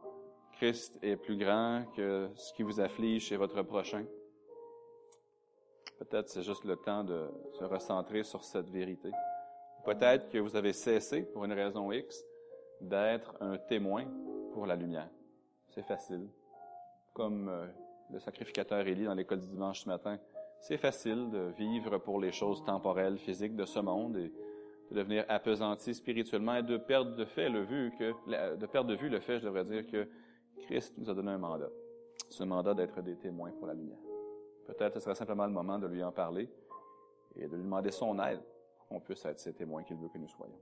Christ est plus grand que ce qui vous afflige chez votre prochain. Peut-être c'est juste le temps de se recentrer sur cette vérité. Peut-être que vous avez cessé, pour une raison X, d'être un témoin pour la lumière. C'est facile. Comme euh, le sacrificateur Élie dans l'école du dimanche ce matin, c'est facile de vivre pour les choses temporelles, physiques de ce monde et de devenir appesanti spirituellement et de perdre de fait le vue que, de perdre de vue le fait, je devrais dire, que Christ nous a donné un mandat. Ce mandat d'être des témoins pour la lumière. Peut-être ce sera simplement le moment de lui en parler et de lui demander son aide pour qu'on puisse être ces témoins qu'il veut que nous soyons.